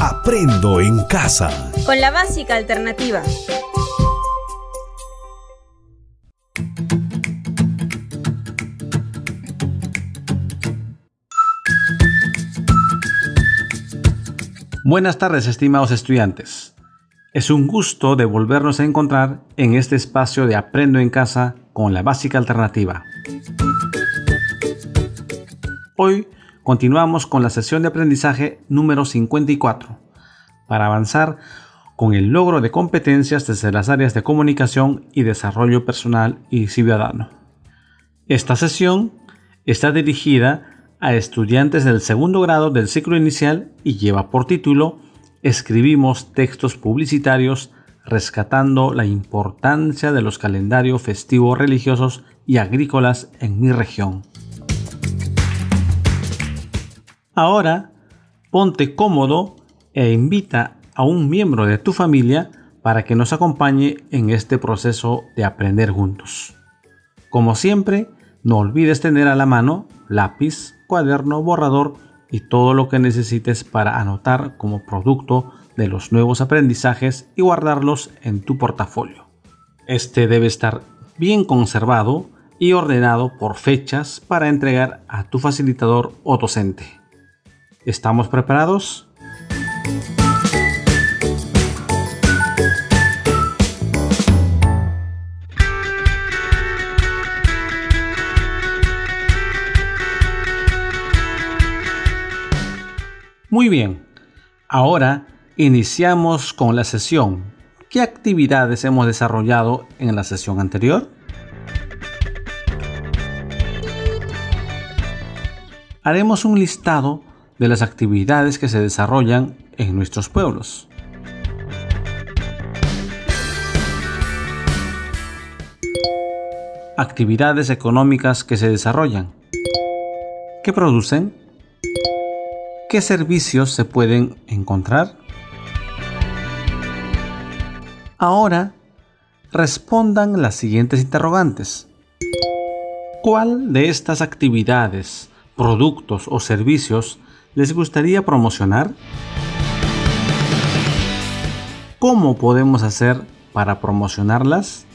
Aprendo en casa. Con la básica alternativa. Buenas tardes, estimados estudiantes. Es un gusto de volvernos a encontrar en este espacio de Aprendo en casa con la básica alternativa. Hoy continuamos con la sesión de aprendizaje número 54 para avanzar con el logro de competencias desde las áreas de comunicación y desarrollo personal y ciudadano. Esta sesión está dirigida a estudiantes del segundo grado del ciclo inicial y lleva por título Escribimos textos publicitarios rescatando la importancia de los calendarios festivos religiosos y agrícolas en mi región. Ahora, ponte cómodo e invita a un miembro de tu familia para que nos acompañe en este proceso de aprender juntos. Como siempre, no olvides tener a la mano lápiz, cuaderno, borrador y todo lo que necesites para anotar como producto de los nuevos aprendizajes y guardarlos en tu portafolio. Este debe estar bien conservado y ordenado por fechas para entregar a tu facilitador o docente. ¿Estamos preparados? Muy bien, ahora iniciamos con la sesión. ¿Qué actividades hemos desarrollado en la sesión anterior? Haremos un listado de las actividades que se desarrollan en nuestros pueblos. Actividades económicas que se desarrollan. ¿Qué producen? ¿Qué servicios se pueden encontrar? Ahora, respondan las siguientes interrogantes. ¿Cuál de estas actividades, productos o servicios les gustaría promocionar? ¿Cómo podemos hacer para promocionarlas?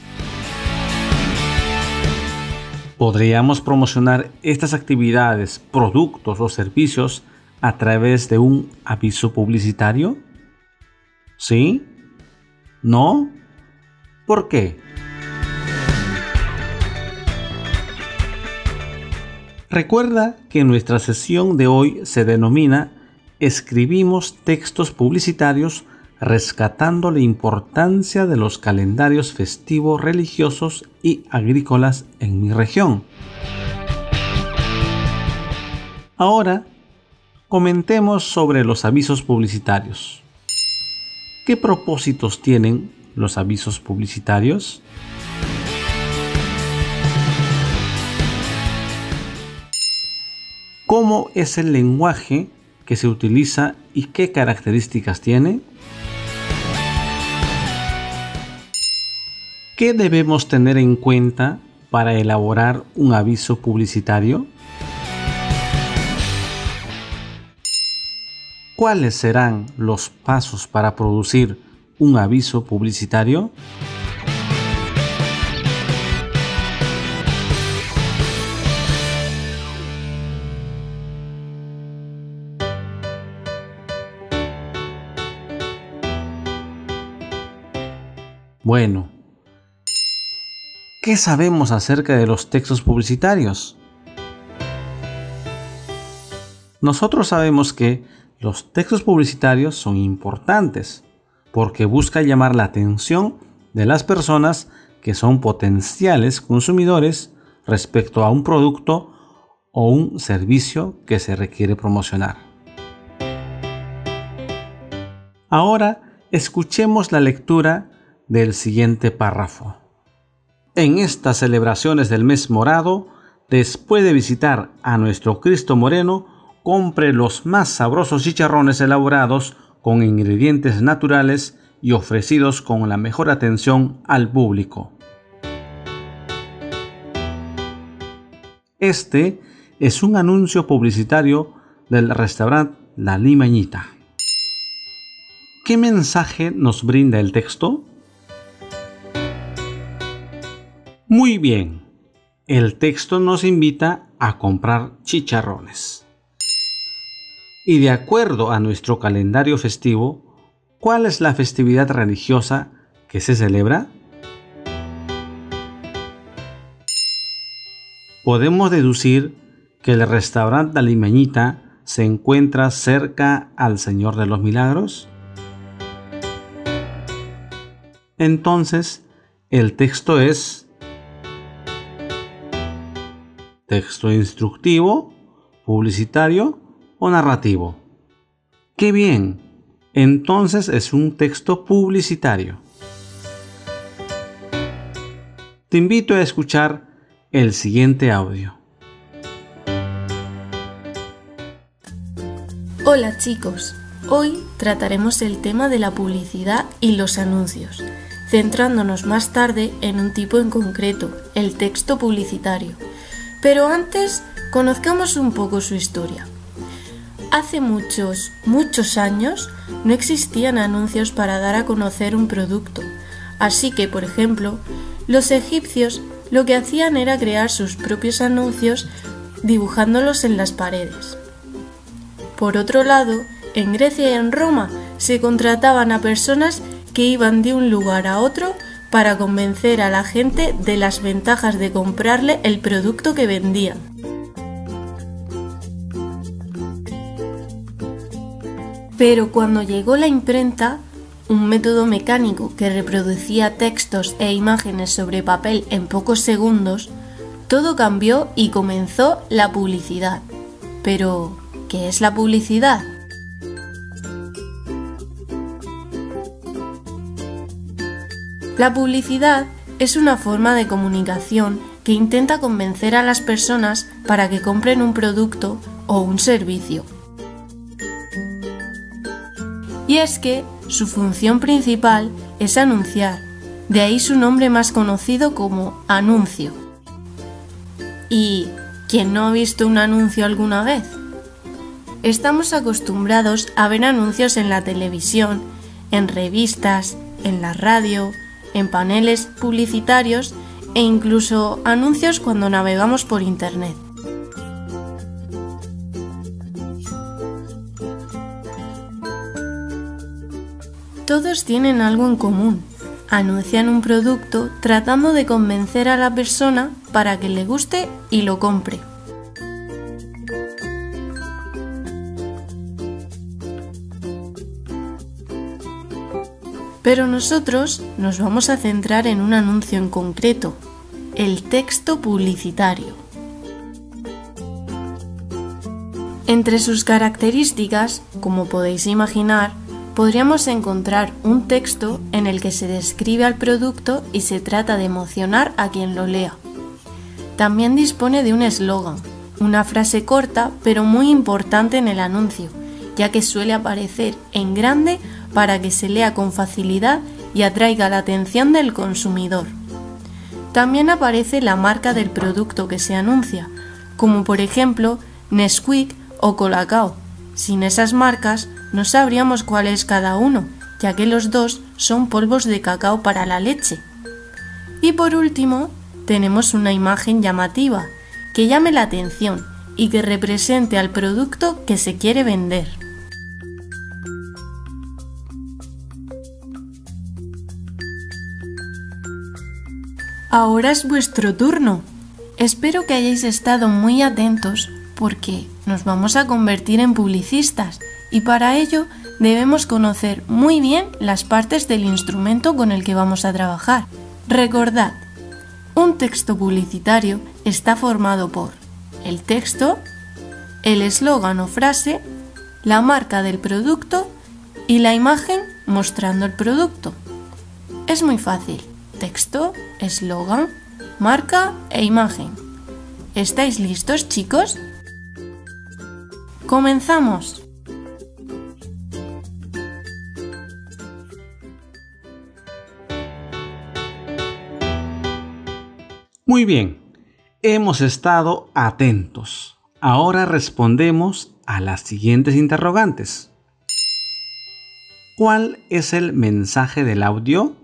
¿Podríamos promocionar estas actividades, productos o servicios a través de un aviso publicitario? ¿Sí? ¿No? ¿Por qué? Recuerda que nuestra sesión de hoy se denomina Escribimos textos publicitarios rescatando la importancia de los calendarios festivos religiosos y agrícolas en mi región. Ahora comentemos sobre los avisos publicitarios. ¿Qué propósitos tienen los avisos publicitarios? ¿Cómo es el lenguaje que se utiliza y qué características tiene? ¿Qué debemos tener en cuenta para elaborar un aviso publicitario? ¿Cuáles serán los pasos para producir un aviso publicitario? Bueno, ¿qué sabemos acerca de los textos publicitarios? Nosotros sabemos que los textos publicitarios son importantes porque busca llamar la atención de las personas que son potenciales consumidores respecto a un producto o un servicio que se requiere promocionar. Ahora escuchemos la lectura del siguiente párrafo. En estas celebraciones del mes morado, después de visitar a nuestro Cristo Moreno, compre los más sabrosos chicharrones elaborados con ingredientes naturales y ofrecidos con la mejor atención al público. Este es un anuncio publicitario del restaurante La Limañita. ¿Qué mensaje nos brinda el texto? Muy bien, el texto nos invita a comprar chicharrones. Y de acuerdo a nuestro calendario festivo, ¿cuál es la festividad religiosa que se celebra? Podemos deducir que el restaurante Limeñita se encuentra cerca al Señor de los Milagros. Entonces, el texto es texto instructivo, publicitario o narrativo. ¡Qué bien! Entonces es un texto publicitario. Te invito a escuchar el siguiente audio. Hola chicos, hoy trataremos el tema de la publicidad y los anuncios, centrándonos más tarde en un tipo en concreto, el texto publicitario. Pero antes, conozcamos un poco su historia. Hace muchos, muchos años no existían anuncios para dar a conocer un producto, así que, por ejemplo, los egipcios lo que hacían era crear sus propios anuncios dibujándolos en las paredes. Por otro lado, en Grecia y en Roma se contrataban a personas que iban de un lugar a otro para convencer a la gente de las ventajas de comprarle el producto que vendían. Pero cuando llegó la imprenta, un método mecánico que reproducía textos e imágenes sobre papel en pocos segundos, todo cambió y comenzó la publicidad. Pero, ¿qué es la publicidad? La publicidad es una forma de comunicación que intenta convencer a las personas para que compren un producto o un servicio. Y es que su función principal es anunciar, de ahí su nombre más conocido como anuncio. ¿Y quién no ha visto un anuncio alguna vez? Estamos acostumbrados a ver anuncios en la televisión, en revistas, en la radio, en paneles publicitarios e incluso anuncios cuando navegamos por Internet. Todos tienen algo en común. Anuncian un producto tratando de convencer a la persona para que le guste y lo compre. Pero nosotros nos vamos a centrar en un anuncio en concreto, el texto publicitario. Entre sus características, como podéis imaginar, podríamos encontrar un texto en el que se describe al producto y se trata de emocionar a quien lo lea. También dispone de un eslogan, una frase corta pero muy importante en el anuncio, ya que suele aparecer en grande para que se lea con facilidad y atraiga la atención del consumidor. También aparece la marca del producto que se anuncia, como por ejemplo Nesquik o Colacao. Sin esas marcas no sabríamos cuál es cada uno, ya que los dos son polvos de cacao para la leche. Y por último, tenemos una imagen llamativa, que llame la atención y que represente al producto que se quiere vender. Ahora es vuestro turno. Espero que hayáis estado muy atentos porque nos vamos a convertir en publicistas y para ello debemos conocer muy bien las partes del instrumento con el que vamos a trabajar. Recordad, un texto publicitario está formado por el texto, el eslogan o frase, la marca del producto y la imagen mostrando el producto. Es muy fácil. Texto, eslogan, marca e imagen. ¿Estáis listos chicos? Comenzamos. Muy bien, hemos estado atentos. Ahora respondemos a las siguientes interrogantes. ¿Cuál es el mensaje del audio?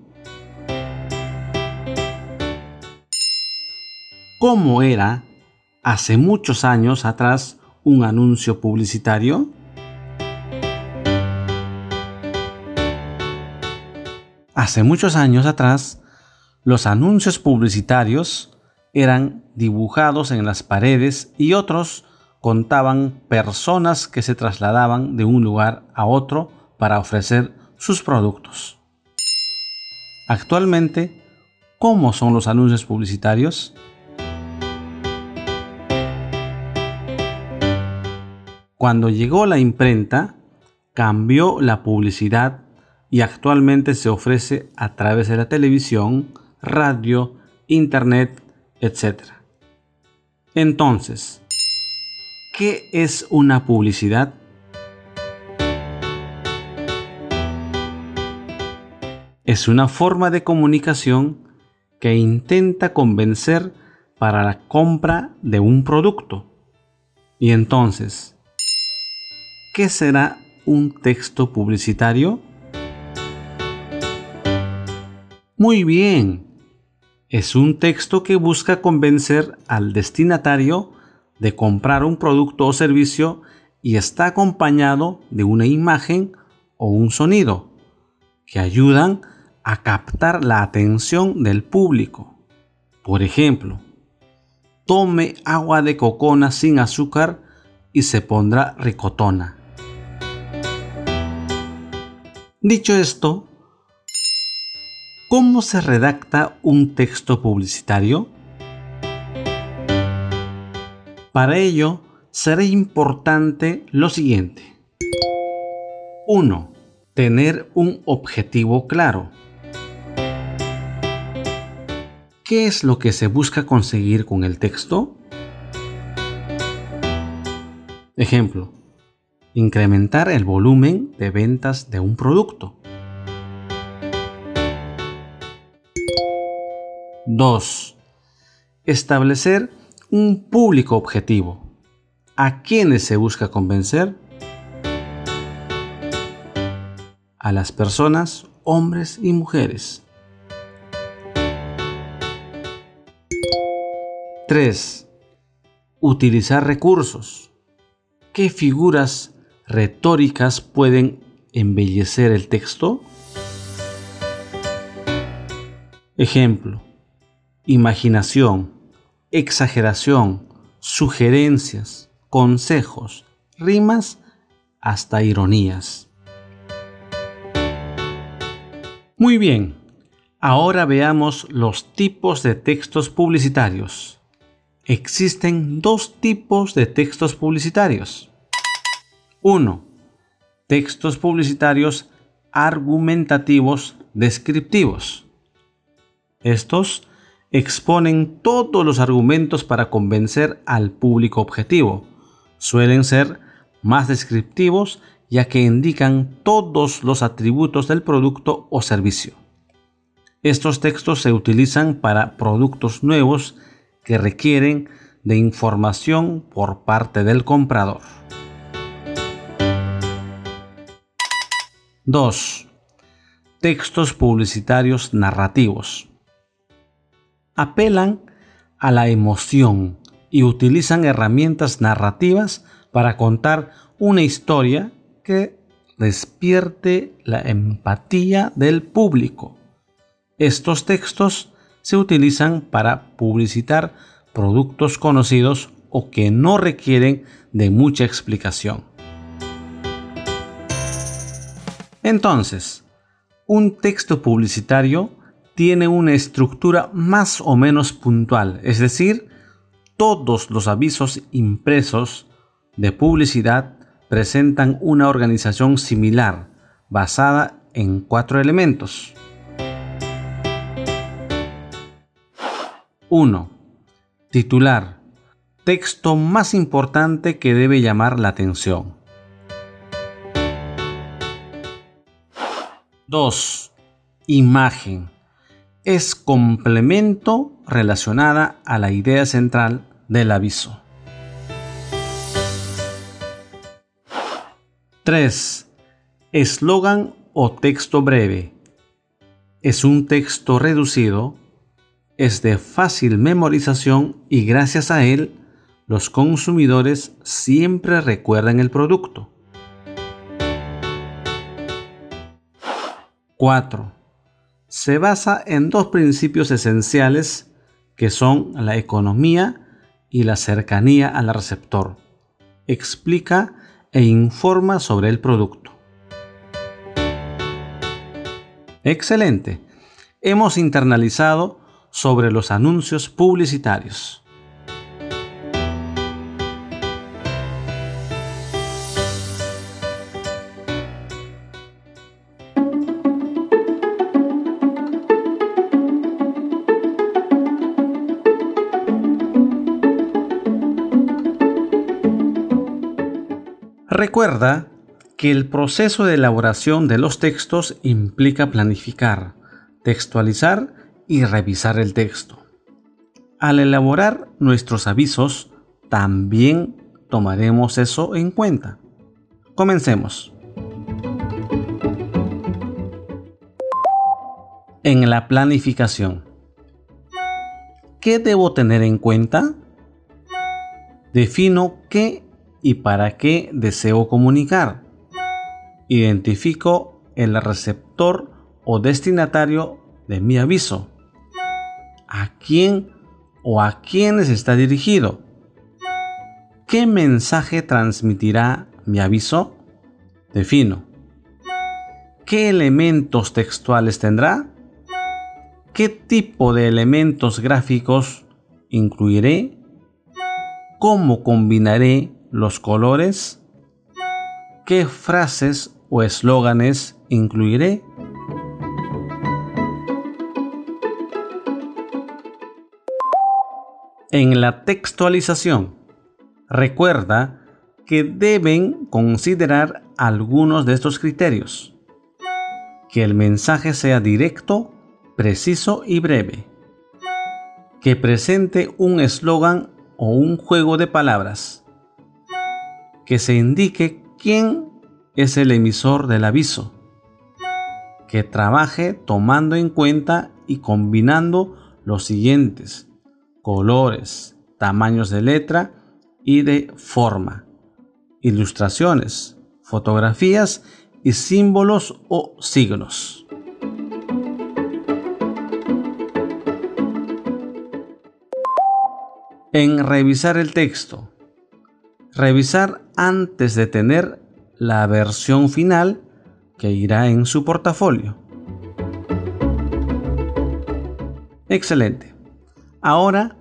¿Cómo era hace muchos años atrás un anuncio publicitario? Hace muchos años atrás, los anuncios publicitarios eran dibujados en las paredes y otros contaban personas que se trasladaban de un lugar a otro para ofrecer sus productos. Actualmente, ¿cómo son los anuncios publicitarios? Cuando llegó la imprenta, cambió la publicidad y actualmente se ofrece a través de la televisión, radio, internet, etc. Entonces, ¿qué es una publicidad? es una forma de comunicación que intenta convencer para la compra de un producto. Y entonces, ¿qué será un texto publicitario? Muy bien, es un texto que busca convencer al destinatario de comprar un producto o servicio y está acompañado de una imagen o un sonido que ayudan a captar la atención del público. Por ejemplo, tome agua de cocona sin azúcar y se pondrá ricotona. Dicho esto, ¿cómo se redacta un texto publicitario? Para ello, será importante lo siguiente. 1. Tener un objetivo claro. ¿Qué es lo que se busca conseguir con el texto? Ejemplo, incrementar el volumen de ventas de un producto. 2. Establecer un público objetivo. ¿A quiénes se busca convencer? A las personas, hombres y mujeres. 3. Utilizar recursos. ¿Qué figuras retóricas pueden embellecer el texto? Ejemplo. Imaginación, exageración, sugerencias, consejos, rimas, hasta ironías. Muy bien, ahora veamos los tipos de textos publicitarios existen dos tipos de textos publicitarios. 1. Textos publicitarios argumentativos descriptivos. Estos exponen todos los argumentos para convencer al público objetivo. Suelen ser más descriptivos ya que indican todos los atributos del producto o servicio. Estos textos se utilizan para productos nuevos que requieren de información por parte del comprador. 2. Textos publicitarios narrativos. Apelan a la emoción y utilizan herramientas narrativas para contar una historia que despierte la empatía del público. Estos textos se utilizan para publicitar productos conocidos o que no requieren de mucha explicación. Entonces, un texto publicitario tiene una estructura más o menos puntual, es decir, todos los avisos impresos de publicidad presentan una organización similar basada en cuatro elementos. 1. Titular. Texto más importante que debe llamar la atención. 2. Imagen. Es complemento relacionada a la idea central del aviso. 3. Eslogan o texto breve. Es un texto reducido, es de fácil memorización y gracias a él los consumidores siempre recuerdan el producto. 4. Se basa en dos principios esenciales que son la economía y la cercanía al receptor. Explica e informa sobre el producto. Excelente. Hemos internalizado sobre los anuncios publicitarios. Recuerda que el proceso de elaboración de los textos implica planificar, textualizar y revisar el texto. Al elaborar nuestros avisos, también tomaremos eso en cuenta. Comencemos. En la planificación. ¿Qué debo tener en cuenta? Defino qué y para qué deseo comunicar. Identifico el receptor o destinatario de mi aviso. ¿A quién o a quiénes está dirigido? ¿Qué mensaje transmitirá mi aviso? Defino. ¿Qué elementos textuales tendrá? ¿Qué tipo de elementos gráficos incluiré? ¿Cómo combinaré los colores, qué frases o eslóganes incluiré. En la textualización, recuerda que deben considerar algunos de estos criterios. Que el mensaje sea directo, preciso y breve. Que presente un eslogan o un juego de palabras que se indique quién es el emisor del aviso, que trabaje tomando en cuenta y combinando los siguientes colores, tamaños de letra y de forma, ilustraciones, fotografías y símbolos o signos. En revisar el texto, revisar antes de tener la versión final que irá en su portafolio. Excelente. Ahora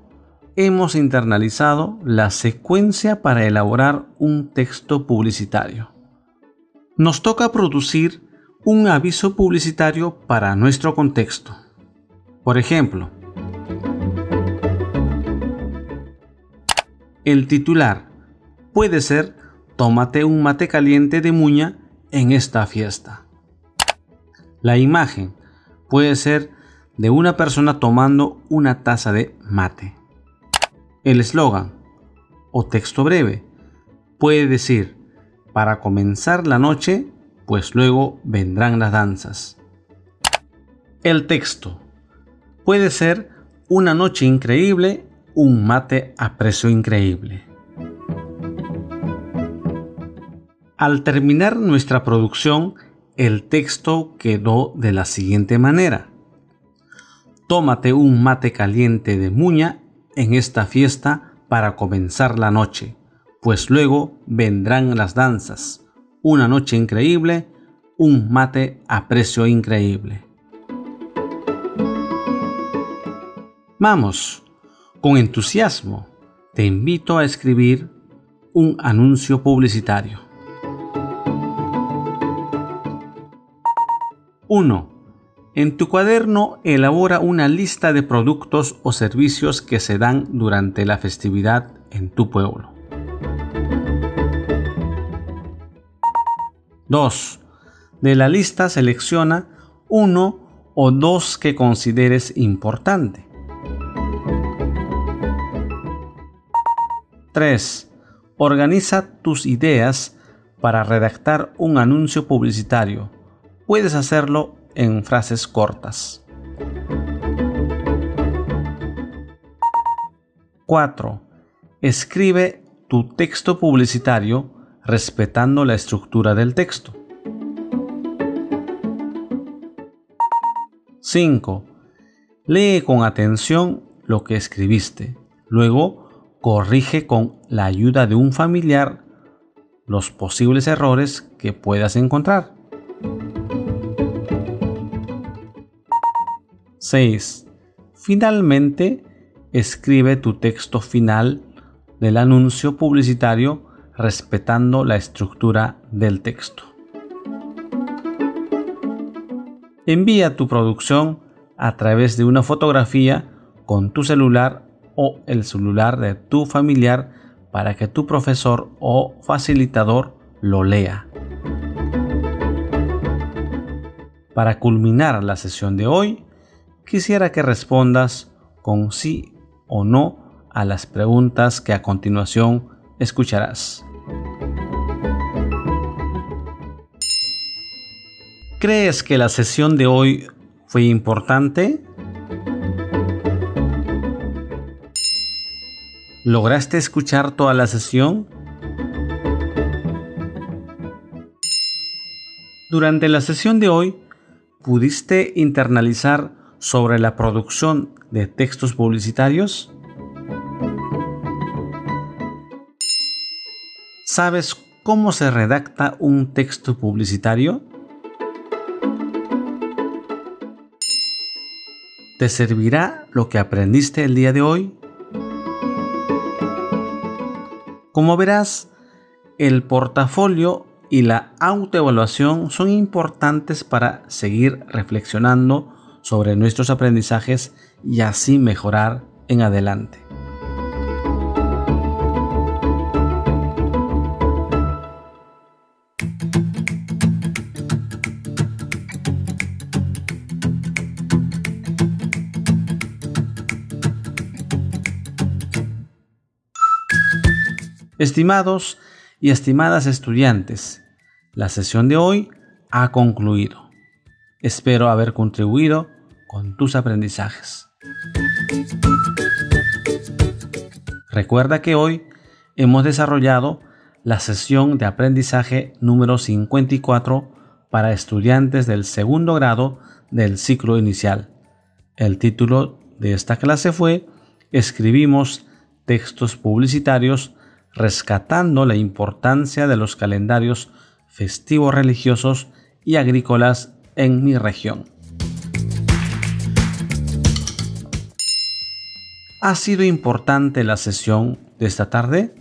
hemos internalizado la secuencia para elaborar un texto publicitario. Nos toca producir un aviso publicitario para nuestro contexto. Por ejemplo, el titular puede ser tómate un mate caliente de muña en esta fiesta. La imagen puede ser de una persona tomando una taza de mate. El eslogan o texto breve puede decir para comenzar la noche, pues luego vendrán las danzas. El texto puede ser una noche increíble, un mate a precio increíble. Al terminar nuestra producción, el texto quedó de la siguiente manera. Tómate un mate caliente de muña en esta fiesta para comenzar la noche, pues luego vendrán las danzas. Una noche increíble, un mate a precio increíble. Vamos, con entusiasmo, te invito a escribir un anuncio publicitario. 1. En tu cuaderno elabora una lista de productos o servicios que se dan durante la festividad en tu pueblo. 2. De la lista selecciona uno o dos que consideres importante. 3. Organiza tus ideas para redactar un anuncio publicitario puedes hacerlo en frases cortas. 4. Escribe tu texto publicitario respetando la estructura del texto. 5. Lee con atención lo que escribiste. Luego, corrige con la ayuda de un familiar los posibles errores que puedas encontrar. 6. Finalmente, escribe tu texto final del anuncio publicitario respetando la estructura del texto. Envía tu producción a través de una fotografía con tu celular o el celular de tu familiar para que tu profesor o facilitador lo lea. Para culminar la sesión de hoy, quisiera que respondas con sí o no a las preguntas que a continuación escucharás. ¿Crees que la sesión de hoy fue importante? ¿Lograste escuchar toda la sesión? Durante la sesión de hoy, ¿pudiste internalizar sobre la producción de textos publicitarios? ¿Sabes cómo se redacta un texto publicitario? ¿Te servirá lo que aprendiste el día de hoy? Como verás, el portafolio y la autoevaluación son importantes para seguir reflexionando sobre nuestros aprendizajes y así mejorar en adelante. Estimados y estimadas estudiantes, la sesión de hoy ha concluido. Espero haber contribuido con tus aprendizajes. Recuerda que hoy hemos desarrollado la sesión de aprendizaje número 54 para estudiantes del segundo grado del ciclo inicial. El título de esta clase fue Escribimos textos publicitarios rescatando la importancia de los calendarios festivos religiosos y agrícolas en mi región. ¿Ha sido importante la sesión de esta tarde?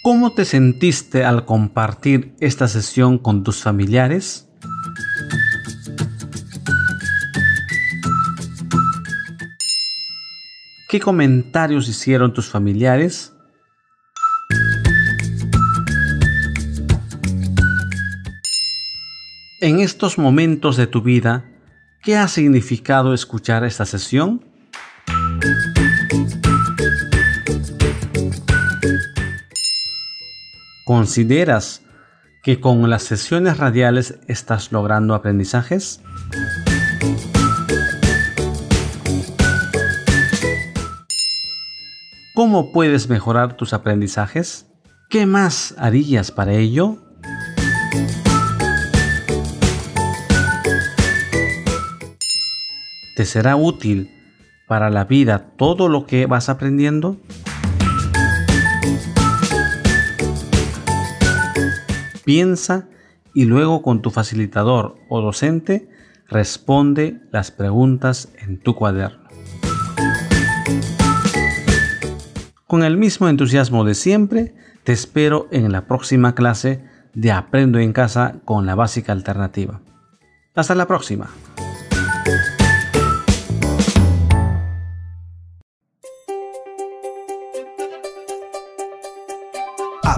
¿Cómo te sentiste al compartir esta sesión con tus familiares? ¿Qué comentarios hicieron tus familiares? En estos momentos de tu vida, ¿qué ha significado escuchar esta sesión? ¿Consideras que con las sesiones radiales estás logrando aprendizajes? ¿Cómo puedes mejorar tus aprendizajes? ¿Qué más harías para ello? ¿Te será útil para la vida todo lo que vas aprendiendo? Piensa y luego con tu facilitador o docente responde las preguntas en tu cuaderno. Con el mismo entusiasmo de siempre, te espero en la próxima clase de Aprendo en casa con la básica alternativa. Hasta la próxima.